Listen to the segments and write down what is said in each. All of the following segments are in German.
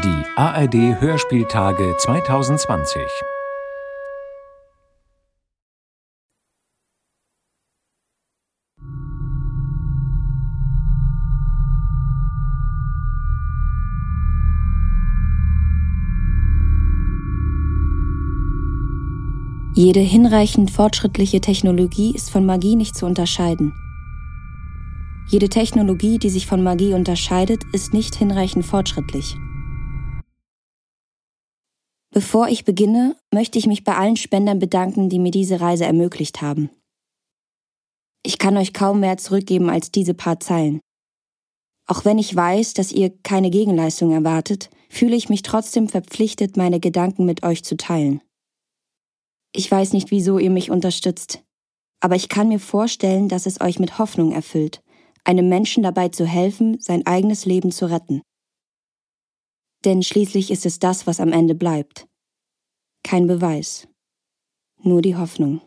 Die ARD Hörspieltage 2020. Jede hinreichend fortschrittliche Technologie ist von Magie nicht zu unterscheiden. Jede Technologie, die sich von Magie unterscheidet, ist nicht hinreichend fortschrittlich. Bevor ich beginne, möchte ich mich bei allen Spendern bedanken, die mir diese Reise ermöglicht haben. Ich kann euch kaum mehr zurückgeben als diese paar Zeilen. Auch wenn ich weiß, dass ihr keine Gegenleistung erwartet, fühle ich mich trotzdem verpflichtet, meine Gedanken mit euch zu teilen. Ich weiß nicht, wieso ihr mich unterstützt, aber ich kann mir vorstellen, dass es euch mit Hoffnung erfüllt, einem Menschen dabei zu helfen, sein eigenes Leben zu retten. Denn schließlich ist es das, was am Ende bleibt. Kein Beweis, nur die Hoffnung.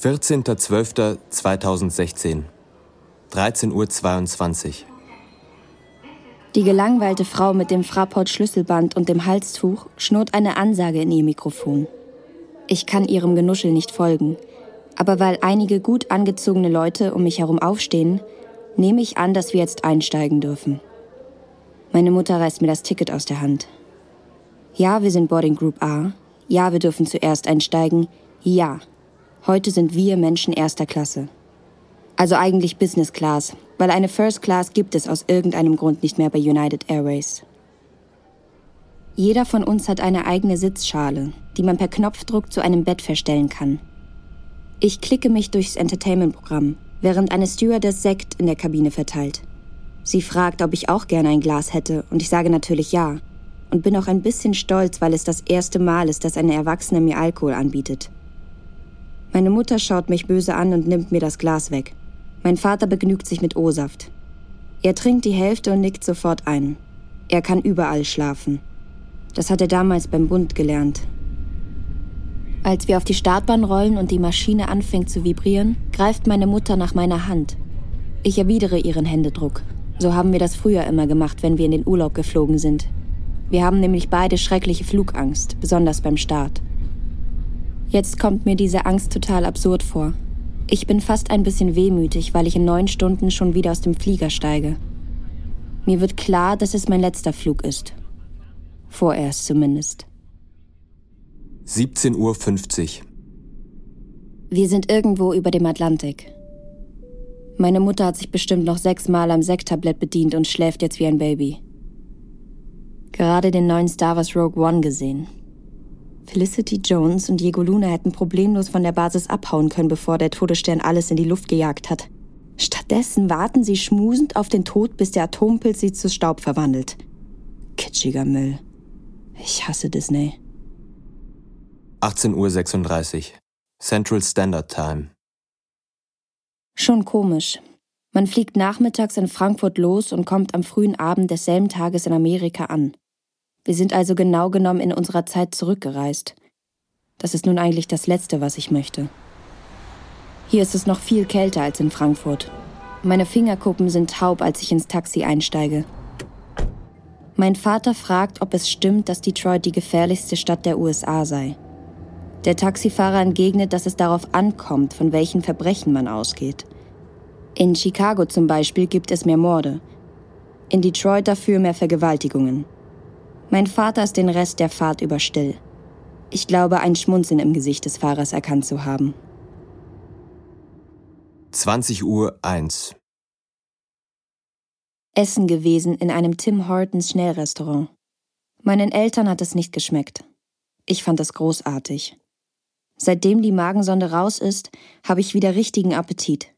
14.12.2016 13.22 Uhr Die gelangweilte Frau mit dem Fraport-Schlüsselband und dem Halstuch schnurrt eine Ansage in ihr Mikrofon. Ich kann ihrem Genuschel nicht folgen, aber weil einige gut angezogene Leute um mich herum aufstehen, nehme ich an, dass wir jetzt einsteigen dürfen. Meine Mutter reißt mir das Ticket aus der Hand. Ja, wir sind Boarding Group A. Ja, wir dürfen zuerst einsteigen. Ja, heute sind wir Menschen erster Klasse. Also eigentlich Business Class, weil eine First Class gibt es aus irgendeinem Grund nicht mehr bei United Airways. Jeder von uns hat eine eigene Sitzschale, die man per Knopfdruck zu einem Bett verstellen kann. Ich klicke mich durchs Entertainment-Programm, während eine Stewardess Sekt in der Kabine verteilt. Sie fragt, ob ich auch gerne ein Glas hätte, und ich sage natürlich ja. Und bin auch ein bisschen stolz, weil es das erste Mal ist, dass eine Erwachsene mir Alkohol anbietet. Meine Mutter schaut mich böse an und nimmt mir das Glas weg. Mein Vater begnügt sich mit O-Saft. Er trinkt die Hälfte und nickt sofort ein. Er kann überall schlafen. Das hat er damals beim Bund gelernt, als wir auf die Startbahn rollen und die Maschine anfängt zu vibrieren, greift meine Mutter nach meiner Hand. Ich erwidere ihren Händedruck. So haben wir das früher immer gemacht, wenn wir in den Urlaub geflogen sind. Wir haben nämlich beide schreckliche Flugangst, besonders beim Start. Jetzt kommt mir diese Angst total absurd vor. Ich bin fast ein bisschen wehmütig, weil ich in neun Stunden schon wieder aus dem Flieger steige. Mir wird klar, dass es mein letzter Flug ist. Vorerst zumindest. 17.50 Uhr. Wir sind irgendwo über dem Atlantik. Meine Mutter hat sich bestimmt noch sechsmal am Sekttablett bedient und schläft jetzt wie ein Baby. Gerade den neuen Star Wars Rogue One gesehen. Felicity Jones und Diego Luna hätten problemlos von der Basis abhauen können, bevor der Todesstern alles in die Luft gejagt hat. Stattdessen warten sie schmusend auf den Tod, bis der Atompilz sie zu Staub verwandelt. Kitschiger Müll. Ich hasse Disney. 18.36 Uhr. Central Standard Time. Schon komisch. Man fliegt nachmittags in Frankfurt los und kommt am frühen Abend desselben Tages in Amerika an. Wir sind also genau genommen in unserer Zeit zurückgereist. Das ist nun eigentlich das Letzte, was ich möchte. Hier ist es noch viel kälter als in Frankfurt. Meine Fingerkuppen sind taub, als ich ins Taxi einsteige. Mein Vater fragt, ob es stimmt, dass Detroit die gefährlichste Stadt der USA sei. Der Taxifahrer entgegnet, dass es darauf ankommt, von welchen Verbrechen man ausgeht. In Chicago zum Beispiel gibt es mehr Morde. In Detroit dafür mehr Vergewaltigungen. Mein Vater ist den Rest der Fahrt über still. Ich glaube, ein Schmunzeln im Gesicht des Fahrers erkannt zu haben. 20 Uhr 1. Essen gewesen in einem Tim Hortons Schnellrestaurant. Meinen Eltern hat es nicht geschmeckt. Ich fand es großartig. Seitdem die Magensonde raus ist, habe ich wieder richtigen Appetit.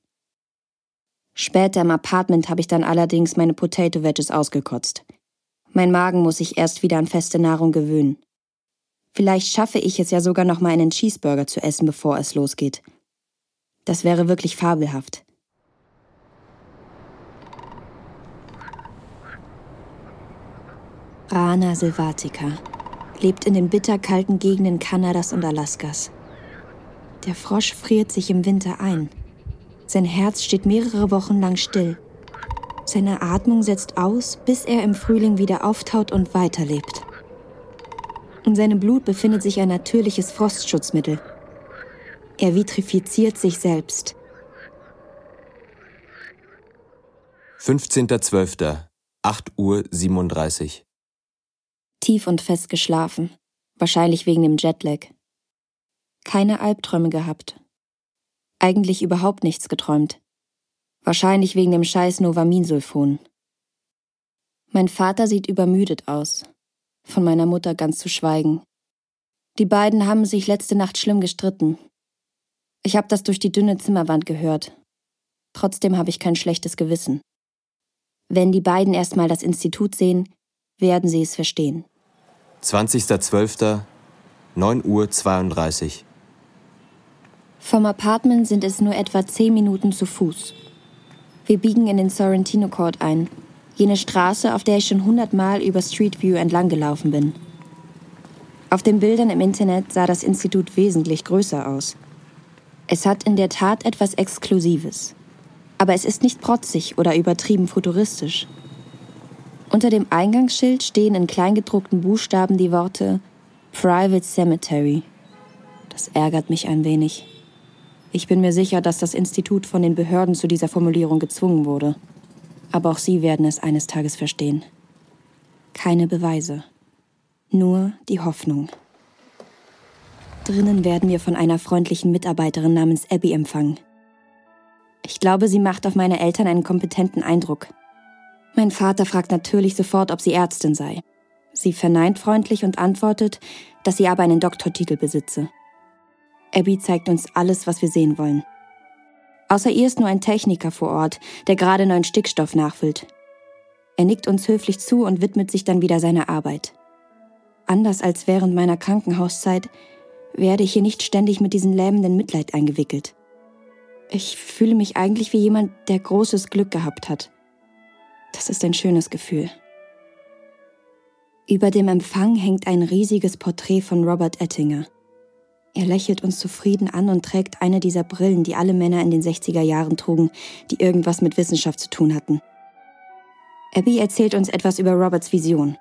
Später im Apartment habe ich dann allerdings meine Potato Wedges ausgekotzt. Mein Magen muss sich erst wieder an feste Nahrung gewöhnen. Vielleicht schaffe ich es ja sogar noch mal einen Cheeseburger zu essen, bevor es losgeht. Das wäre wirklich fabelhaft. Rana silvatica lebt in den bitterkalten Gegenden Kanadas und Alaskas. Der Frosch friert sich im Winter ein. Sein Herz steht mehrere Wochen lang still. Seine Atmung setzt aus, bis er im Frühling wieder auftaut und weiterlebt. In seinem Blut befindet sich ein natürliches Frostschutzmittel. Er vitrifiziert sich selbst. 15.12. 8 Uhr 37. Tief und fest geschlafen. Wahrscheinlich wegen dem Jetlag. Keine Albträume gehabt. Eigentlich überhaupt nichts geträumt. Wahrscheinlich wegen dem scheiß Novaminsulfon. Mein Vater sieht übermüdet aus. Von meiner Mutter ganz zu schweigen. Die beiden haben sich letzte Nacht schlimm gestritten. Ich habe das durch die dünne Zimmerwand gehört. Trotzdem habe ich kein schlechtes Gewissen. Wenn die beiden erstmal das Institut sehen, werden sie es verstehen. 20.12. 9 Uhr 32. Vom Apartment sind es nur etwa zehn Minuten zu Fuß. Wir biegen in den Sorrentino Court ein, jene Straße, auf der ich schon hundertmal über Street View entlang gelaufen bin. Auf den Bildern im Internet sah das Institut wesentlich größer aus. Es hat in der Tat etwas Exklusives aber es ist nicht protzig oder übertrieben futuristisch. Unter dem Eingangsschild stehen in kleingedruckten Buchstaben die Worte Private Cemetery. Das ärgert mich ein wenig. Ich bin mir sicher, dass das Institut von den Behörden zu dieser Formulierung gezwungen wurde. Aber auch sie werden es eines Tages verstehen. Keine Beweise. Nur die Hoffnung. Drinnen werden wir von einer freundlichen Mitarbeiterin namens Abby empfangen. Ich glaube, sie macht auf meine Eltern einen kompetenten Eindruck. Mein Vater fragt natürlich sofort, ob sie Ärztin sei. Sie verneint freundlich und antwortet, dass sie aber einen Doktortitel besitze. Abby zeigt uns alles, was wir sehen wollen. Außer ihr ist nur ein Techniker vor Ort, der gerade neuen Stickstoff nachfüllt. Er nickt uns höflich zu und widmet sich dann wieder seiner Arbeit. Anders als während meiner Krankenhauszeit werde ich hier nicht ständig mit diesem lähmenden Mitleid eingewickelt. Ich fühle mich eigentlich wie jemand, der großes Glück gehabt hat. Das ist ein schönes Gefühl. Über dem Empfang hängt ein riesiges Porträt von Robert Ettinger. Er lächelt uns zufrieden an und trägt eine dieser Brillen, die alle Männer in den 60er Jahren trugen, die irgendwas mit Wissenschaft zu tun hatten. Abby erzählt uns etwas über Roberts Vision.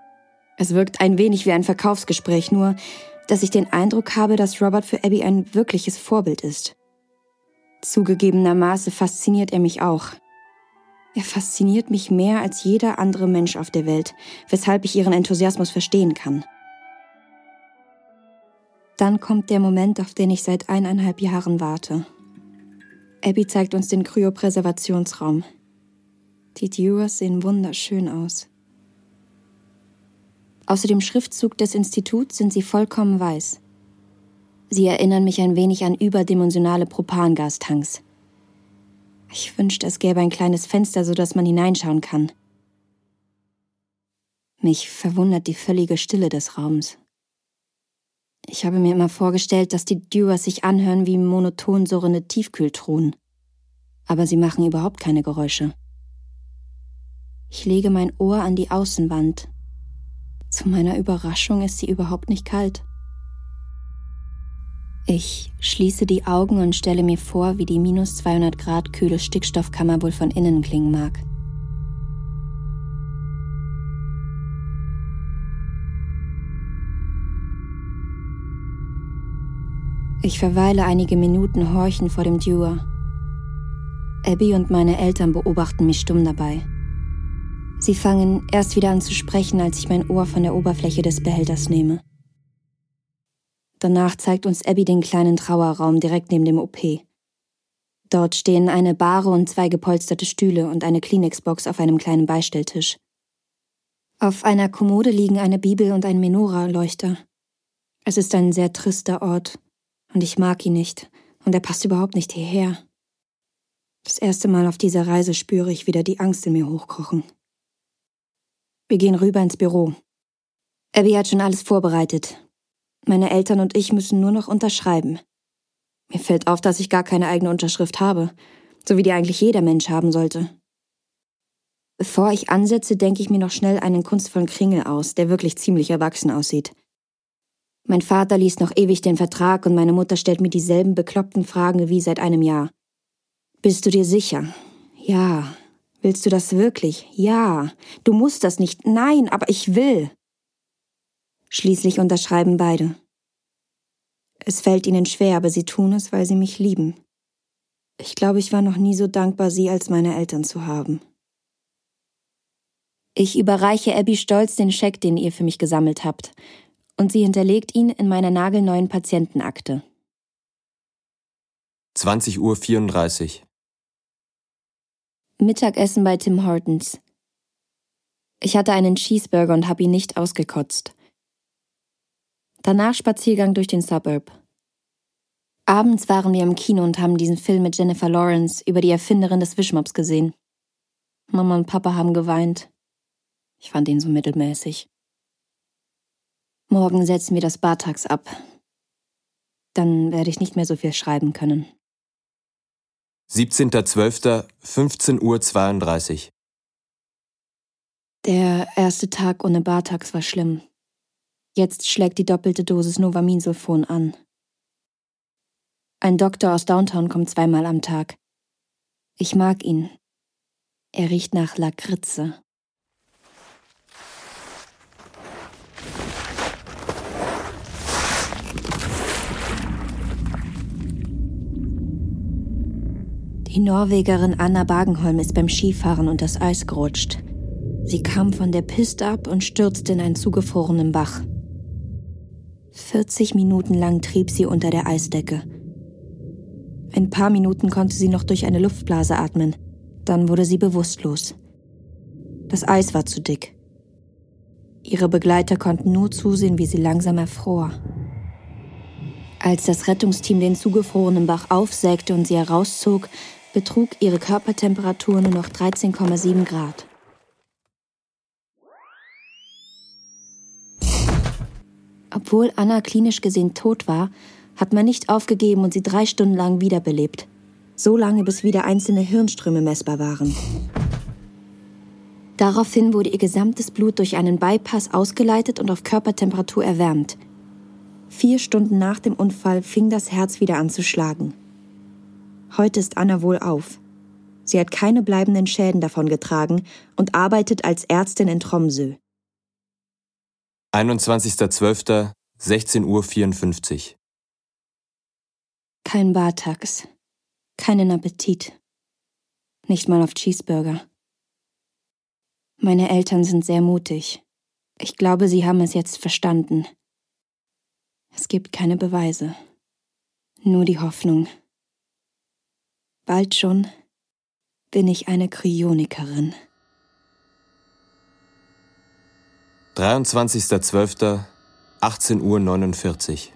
Es wirkt ein wenig wie ein Verkaufsgespräch, nur dass ich den Eindruck habe, dass Robert für Abby ein wirkliches Vorbild ist. Zugegebenermaßen fasziniert er mich auch. Er fasziniert mich mehr als jeder andere Mensch auf der Welt, weshalb ich ihren Enthusiasmus verstehen kann. Dann kommt der Moment, auf den ich seit eineinhalb Jahren warte. Abby zeigt uns den Kryopräservationsraum. Die Dewars sehen wunderschön aus. Außer dem Schriftzug des Instituts sind sie vollkommen weiß. Sie erinnern mich ein wenig an überdimensionale Propangastanks. Ich wünschte, es gäbe ein kleines Fenster, so dass man hineinschauen kann. Mich verwundert die völlige Stille des Raums. Ich habe mir immer vorgestellt, dass die Dewars sich anhören wie monoton surrende Tiefkühltruhen. Aber sie machen überhaupt keine Geräusche. Ich lege mein Ohr an die Außenwand. Zu meiner Überraschung ist sie überhaupt nicht kalt. Ich schließe die Augen und stelle mir vor, wie die minus 200 Grad kühle Stickstoffkammer wohl von innen klingen mag. Ich verweile einige Minuten horchen vor dem Dewar. Abby und meine Eltern beobachten mich stumm dabei. Sie fangen erst wieder an zu sprechen, als ich mein Ohr von der Oberfläche des Behälters nehme. Danach zeigt uns Abby den kleinen Trauerraum direkt neben dem OP. Dort stehen eine Bahre und zwei gepolsterte Stühle und eine Kleenex-Box auf einem kleinen Beistelltisch. Auf einer Kommode liegen eine Bibel und ein Menora-Leuchter. Es ist ein sehr trister Ort, und ich mag ihn nicht, und er passt überhaupt nicht hierher. Das erste Mal auf dieser Reise spüre ich wieder die Angst in mir hochkochen. Wir gehen rüber ins Büro. Abby hat schon alles vorbereitet, meine Eltern und ich müssen nur noch unterschreiben. Mir fällt auf, dass ich gar keine eigene Unterschrift habe, so wie die eigentlich jeder Mensch haben sollte. Bevor ich ansetze, denke ich mir noch schnell einen kunstvollen Kringel aus, der wirklich ziemlich erwachsen aussieht. Mein Vater liest noch ewig den Vertrag und meine Mutter stellt mir dieselben bekloppten Fragen wie seit einem Jahr. Bist du dir sicher? Ja. Willst du das wirklich? Ja. Du musst das nicht. Nein, aber ich will. Schließlich unterschreiben beide. Es fällt ihnen schwer, aber sie tun es, weil sie mich lieben. Ich glaube, ich war noch nie so dankbar, sie als meine Eltern zu haben. Ich überreiche Abby stolz den Scheck, den ihr für mich gesammelt habt, und sie hinterlegt ihn in meiner nagelneuen Patientenakte. 20 Uhr 34. Mittagessen bei Tim Hortons. Ich hatte einen Cheeseburger und habe ihn nicht ausgekotzt. Danach Spaziergang durch den Suburb. Abends waren wir im Kino und haben diesen Film mit Jennifer Lawrence über die Erfinderin des Wischmops gesehen. Mama und Papa haben geweint. Ich fand ihn so mittelmäßig. Morgen setzen wir das Bartax ab. Dann werde ich nicht mehr so viel schreiben können. 17.12. 15 Uhr 32. Der erste Tag ohne Bartax war schlimm. Jetzt schlägt die doppelte Dosis Novaminsulfon an. Ein Doktor aus Downtown kommt zweimal am Tag. Ich mag ihn. Er riecht nach Lakritze. Die Norwegerin Anna Bagenholm ist beim Skifahren und das Eis gerutscht. Sie kam von der Piste ab und stürzte in einen zugefrorenen Bach. 40 Minuten lang trieb sie unter der Eisdecke. Ein paar Minuten konnte sie noch durch eine Luftblase atmen. Dann wurde sie bewusstlos. Das Eis war zu dick. Ihre Begleiter konnten nur zusehen, wie sie langsam erfror. Als das Rettungsteam den zugefrorenen Bach aufsägte und sie herauszog, betrug ihre Körpertemperatur nur noch 13,7 Grad. Obwohl Anna klinisch gesehen tot war, hat man nicht aufgegeben und sie drei Stunden lang wiederbelebt. So lange, bis wieder einzelne Hirnströme messbar waren. Daraufhin wurde ihr gesamtes Blut durch einen Bypass ausgeleitet und auf Körpertemperatur erwärmt. Vier Stunden nach dem Unfall fing das Herz wieder an zu schlagen. Heute ist Anna wohl auf. Sie hat keine bleibenden Schäden davon getragen und arbeitet als Ärztin in Tromsø. 21.12. 16 Uhr 54. Kein Bartax. Keinen Appetit. Nicht mal auf Cheeseburger. Meine Eltern sind sehr mutig. Ich glaube, sie haben es jetzt verstanden. Es gibt keine Beweise. Nur die Hoffnung. Bald schon bin ich eine Kryonikerin. 23.12. 18 Uhr 49.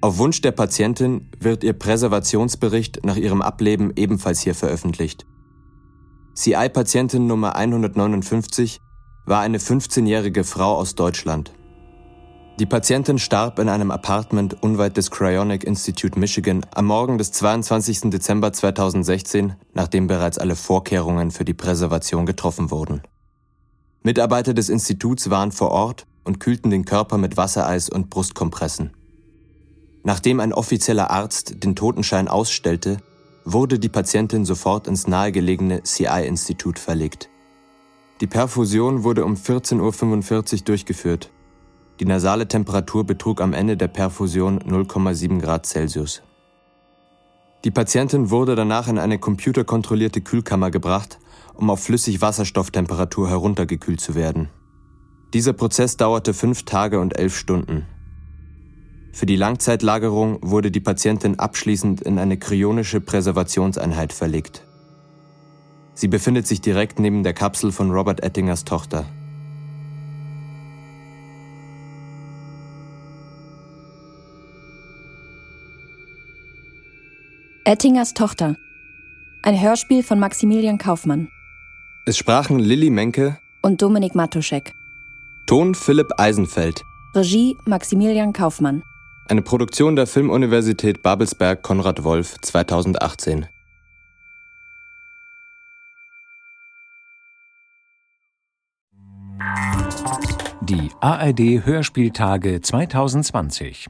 Auf Wunsch der Patientin wird ihr Präservationsbericht nach ihrem Ableben ebenfalls hier veröffentlicht. CI-Patientin Nummer 159 war eine 15-jährige Frau aus Deutschland. Die Patientin starb in einem Apartment unweit des Cryonic Institute Michigan am Morgen des 22. Dezember 2016, nachdem bereits alle Vorkehrungen für die Präservation getroffen wurden. Mitarbeiter des Instituts waren vor Ort und kühlten den Körper mit Wassereis und Brustkompressen. Nachdem ein offizieller Arzt den Totenschein ausstellte, wurde die Patientin sofort ins nahegelegene CI-Institut verlegt. Die Perfusion wurde um 14.45 Uhr durchgeführt. Die nasale Temperatur betrug am Ende der Perfusion 0,7 Grad Celsius. Die Patientin wurde danach in eine computerkontrollierte Kühlkammer gebracht, um auf Flüssigwasserstofftemperatur heruntergekühlt zu werden. Dieser Prozess dauerte fünf Tage und elf Stunden. Für die Langzeitlagerung wurde die Patientin abschließend in eine kryonische Präservationseinheit verlegt. Sie befindet sich direkt neben der Kapsel von Robert Ettingers Tochter. Ettingers Tochter. Ein Hörspiel von Maximilian Kaufmann. Es sprachen Lilly Menke und Dominik Matuschek. Ton Philipp Eisenfeld. Regie Maximilian Kaufmann. Eine Produktion der Filmuniversität Babelsberg Konrad Wolf 2018. Die ARD Hörspieltage 2020